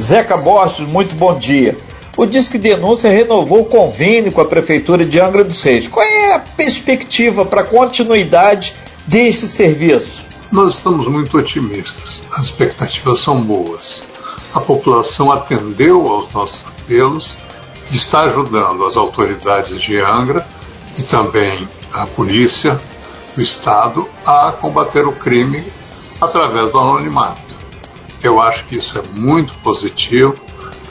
Zeca Borges, muito bom dia. O Disque Denúncia renovou o convênio com a Prefeitura de Angra dos Reis. Qual é a perspectiva para a continuidade deste serviço? Nós estamos muito otimistas. As expectativas são boas. A população atendeu aos nossos apelos e está ajudando as autoridades de Angra e também a polícia, o Estado, a combater o crime através do anonimato. Eu acho que isso é muito positivo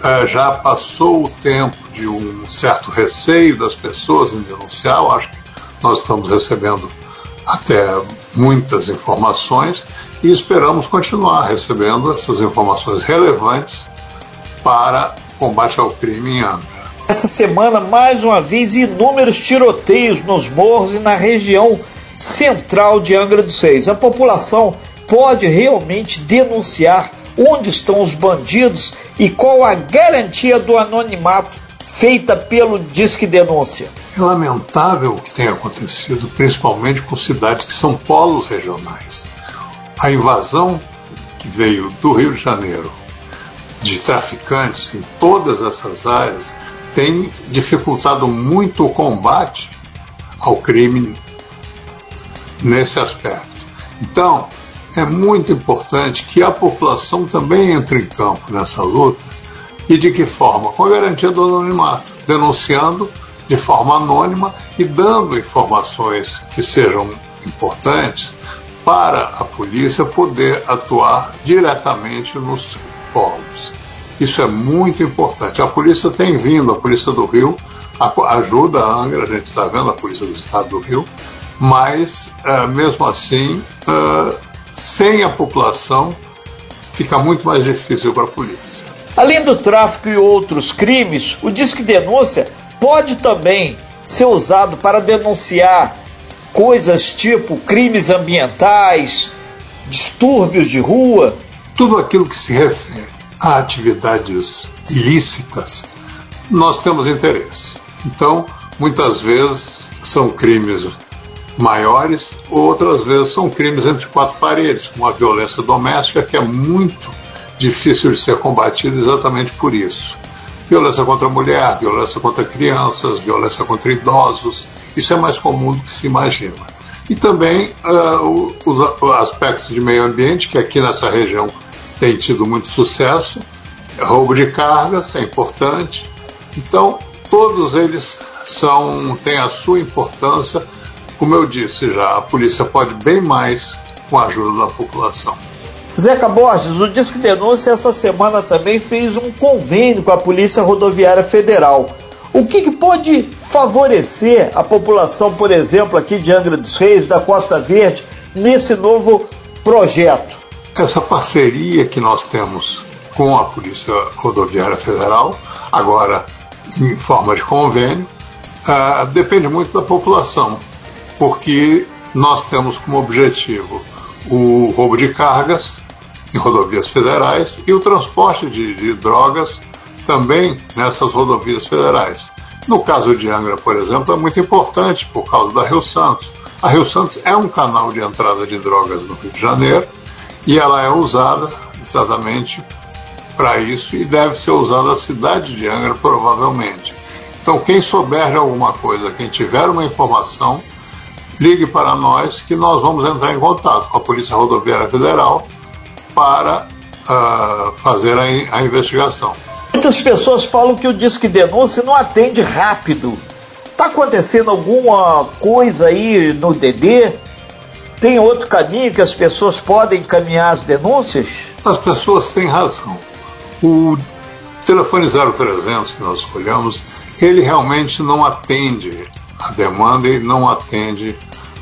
é, já passou o tempo de um certo receio das pessoas em denunciar. Eu acho que nós estamos recebendo até muitas informações e esperamos continuar recebendo essas informações relevantes para combate ao crime em Angra. Essa semana, mais uma vez, inúmeros tiroteios nos morros e na região central de Angra dos Reis. A população pode realmente denunciar onde estão os bandidos e qual a garantia do anonimato feita pelo Disque Denúncia. É lamentável o que tem acontecido, principalmente com cidades que são polos regionais. A invasão que veio do Rio de Janeiro de traficantes em todas essas áreas tem dificultado muito o combate ao crime nesse aspecto. Então, é muito importante que a população também entre em campo nessa luta. E de que forma? Com a garantia do anonimato, denunciando de forma anônima e dando informações que sejam importantes para a polícia poder atuar diretamente nos polos. Isso é muito importante. A polícia tem vindo, a polícia do Rio ajuda a Angra, a gente está vendo a polícia do estado do Rio, mas uh, mesmo assim uh, sem a população, fica muito mais difícil para a polícia. Além do tráfico e outros crimes, o Disque Denúncia pode também ser usado para denunciar coisas tipo crimes ambientais, distúrbios de rua. Tudo aquilo que se refere a atividades ilícitas, nós temos interesse. Então, muitas vezes são crimes maiores, outras vezes são crimes entre quatro paredes, como a violência doméstica, que é muito difícil de ser combatida exatamente por isso. Violência contra a mulher, violência contra crianças, violência contra idosos, isso é mais comum do que se imagina. E também uh, os aspectos de meio ambiente, que aqui nessa região tem tido muito sucesso, roubo de cargas é importante. Então, todos eles são, têm a sua importância como eu disse já, a polícia pode bem mais com a ajuda da população. Zeca Borges, o Disque Denúncia essa semana também fez um convênio com a Polícia Rodoviária Federal. O que, que pode favorecer a população, por exemplo, aqui de Angra dos Reis, da Costa Verde, nesse novo projeto? Essa parceria que nós temos com a Polícia Rodoviária Federal, agora em forma de convênio, uh, depende muito da população porque nós temos como objetivo o roubo de cargas em rodovias federais e o transporte de, de drogas também nessas rodovias federais. No caso de Angra, por exemplo, é muito importante por causa da Rio Santos. A Rio Santos é um canal de entrada de drogas no Rio de Janeiro e ela é usada exatamente para isso e deve ser usada na cidade de Angra, provavelmente. Então, quem souber alguma coisa, quem tiver uma informação, ligue para nós que nós vamos entrar em contato com a Polícia Rodoviária Federal para uh, fazer a, a, investigação. Muitas pessoas falam que o Disque Denúncia não atende rápido. Está acontecendo alguma coisa aí no DD? Tem outro caminho que as pessoas podem encaminhar as denúncias? As pessoas têm razão. O telefone 0300 que nós escolhemos, ele realmente não atende a demanda e não atende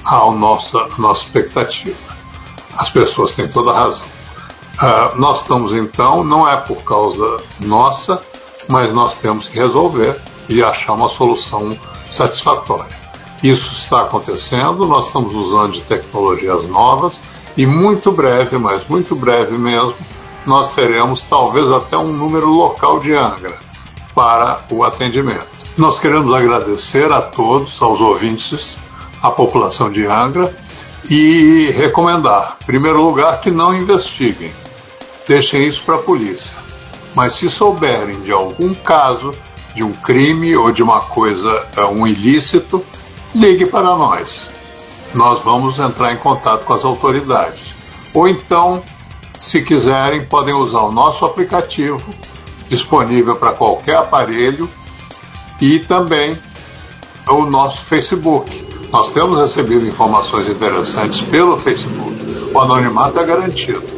à nossa expectativa. As pessoas têm toda a razão. Uh, nós estamos então, não é por causa nossa, mas nós temos que resolver e achar uma solução satisfatória. Isso está acontecendo, nós estamos usando de tecnologias novas e muito breve, mas muito breve mesmo, nós teremos talvez até um número local de Angra para o atendimento. Nós queremos agradecer a todos, aos ouvintes, à população de Angra e recomendar, em primeiro lugar, que não investiguem. Deixem isso para a polícia. Mas se souberem de algum caso de um crime ou de uma coisa, eh, um ilícito, ligue para nós. Nós vamos entrar em contato com as autoridades. Ou então, se quiserem, podem usar o nosso aplicativo, disponível para qualquer aparelho, e também o nosso Facebook. Nós temos recebido informações interessantes pelo Facebook. O anonimato é garantido.